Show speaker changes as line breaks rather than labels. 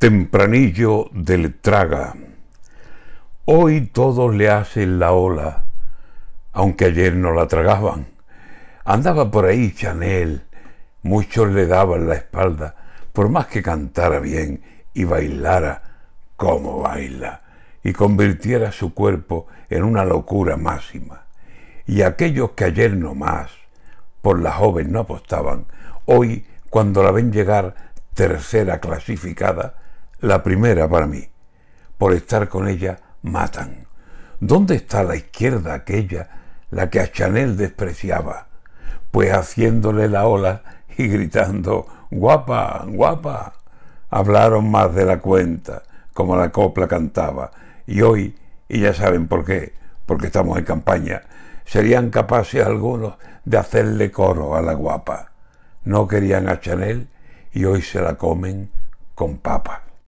Tempranillo del traga. Hoy todos le hacen la ola, aunque ayer no la tragaban. Andaba por ahí Chanel, muchos le daban la espalda, por más que cantara bien y bailara como baila, y convirtiera su cuerpo en una locura máxima. Y aquellos que ayer no más por la joven no apostaban, hoy, cuando la ven llegar tercera clasificada, la primera para mí. Por estar con ella matan. ¿Dónde está la izquierda aquella, la que a Chanel despreciaba? Pues haciéndole la ola y gritando, guapa, guapa, hablaron más de la cuenta, como la copla cantaba. Y hoy, y ya saben por qué, porque estamos en campaña, serían capaces algunos de hacerle coro a la guapa. No querían a Chanel y hoy se la comen con papa.